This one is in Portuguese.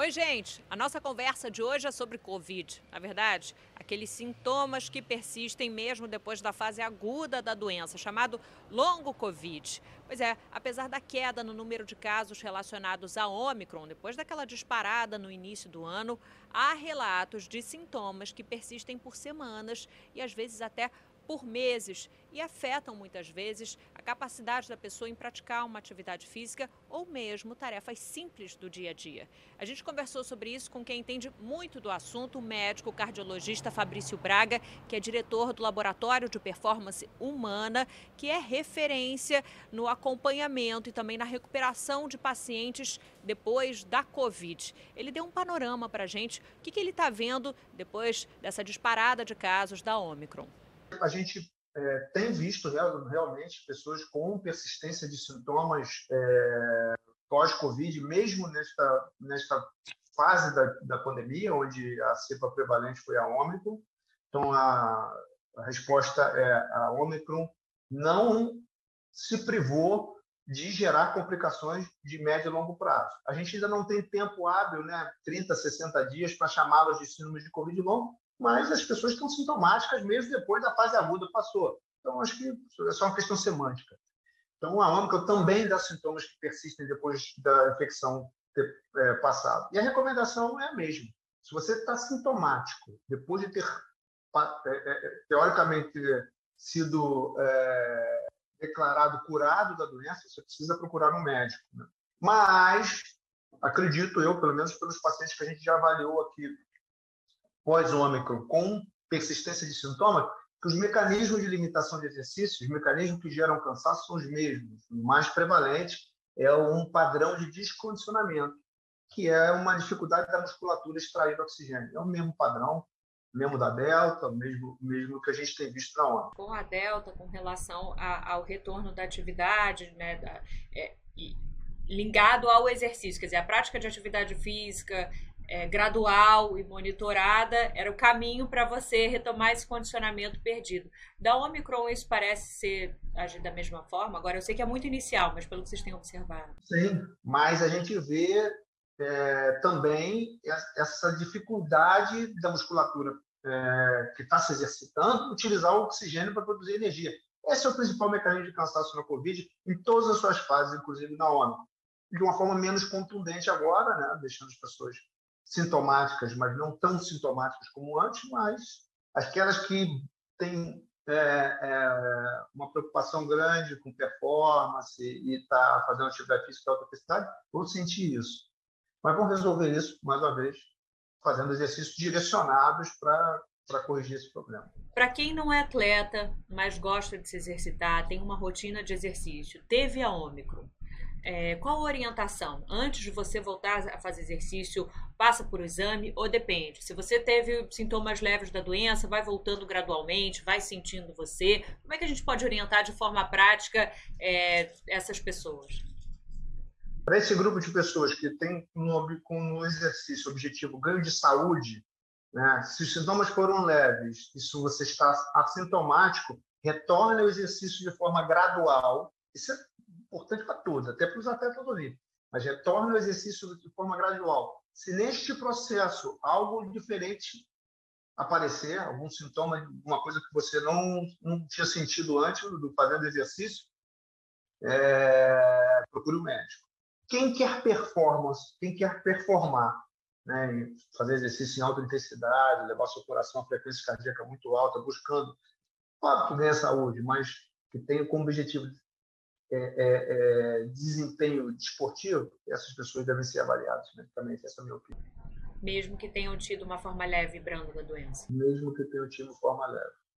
Oi, gente. A nossa conversa de hoje é sobre Covid. Na verdade, aqueles sintomas que persistem mesmo depois da fase aguda da doença, chamado longo Covid. Pois é, apesar da queda no número de casos relacionados a Omicron, depois daquela disparada no início do ano, há relatos de sintomas que persistem por semanas e às vezes até por meses e afetam muitas vezes a capacidade da pessoa em praticar uma atividade física ou mesmo tarefas simples do dia a dia. A gente conversou sobre isso com quem entende muito do assunto, o médico cardiologista Fabrício Braga, que é diretor do Laboratório de Performance Humana, que é referência no acompanhamento e também na recuperação de pacientes depois da Covid. Ele deu um panorama para a gente, o que, que ele está vendo depois dessa disparada de casos da Omicron a gente é, tem visto real, realmente pessoas com persistência de sintomas é, pós-Covid, mesmo nesta, nesta fase da, da pandemia, onde a cepa prevalente foi a Ômicron. Então, a, a resposta é a Ômicron não se privou de gerar complicações de médio e longo prazo. A gente ainda não tem tempo hábil, né, 30, 60 dias, para chamá-los de síndrome de Covid longo, mas as pessoas estão sintomáticas mesmo depois da fase aguda passou. Então, acho que é só uma questão semântica. Então, a ômicron também dá sintomas que persistem depois da infecção ter é, passado. E a recomendação é a mesma. Se você está sintomático, depois de ter, é, é, teoricamente, sido é, declarado curado da doença, você precisa procurar um médico. Né? Mas, acredito eu, pelo menos pelos pacientes que a gente já avaliou aqui pós-ômicron com persistência de sintomas, que os mecanismos de limitação de exercício, os mecanismos que geram cansaço são os mesmos. O mais prevalente é um padrão de descondicionamento, que é uma dificuldade da musculatura extrair oxigênio. É o mesmo padrão, mesmo da Delta, mesmo, mesmo que a gente tem visto na onda. Com a Delta, com relação a, ao retorno da atividade, né, da, é, ligado ao exercício, quer dizer, a prática de atividade física, é, gradual e monitorada era o caminho para você retomar esse condicionamento perdido. Da Omicron, isso parece ser agir da mesma forma? Agora, eu sei que é muito inicial, mas pelo que vocês têm observado. Sim, mas a gente vê é, também essa dificuldade da musculatura é, que está se exercitando utilizar o oxigênio para produzir energia. Esse é o principal mecanismo de cansaço na Covid, em todas as suas fases, inclusive na ONU. De uma forma menos contundente agora, né, deixando as pessoas sintomáticas, mas não tão sintomáticas como antes, mas aquelas que têm é, é, uma preocupação grande com performance e está fazendo atividade física de alta intensidade, vão sentir isso. Mas vão resolver isso, mais uma vez, fazendo exercícios direcionados para corrigir esse problema. Para quem não é atleta, mas gosta de se exercitar, tem uma rotina de exercício, teve a Ômicron, é, qual a orientação? Antes de você voltar a fazer exercício, passa por exame ou depende? Se você teve sintomas leves da doença, vai voltando gradualmente, vai sentindo você. Como é que a gente pode orientar de forma prática é, essas pessoas? Para esse grupo de pessoas que tem no exercício objetivo ganho de saúde, né, se os sintomas foram leves e se você está assintomático, retorne ao exercício de forma gradual. Isso é importante para todos, até para os atletas olímpicos, mas retorne o exercício de forma gradual. Se neste processo algo diferente aparecer, algum sintoma, alguma coisa que você não, não tinha sentido antes do fazendo exercício, é, procure o um médico. Quem quer performance, quem quer performar, né, fazer exercício em alta intensidade, levar seu coração a frequência cardíaca muito alta, buscando, claro que ganha saúde, mas que tenha como objetivo é, é, é, desempenho desportivo, essas pessoas devem ser avaliadas medicamente, essa é a minha opinião. Mesmo que tenham tido uma forma leve e branda da doença. Mesmo que tenham tido forma leve.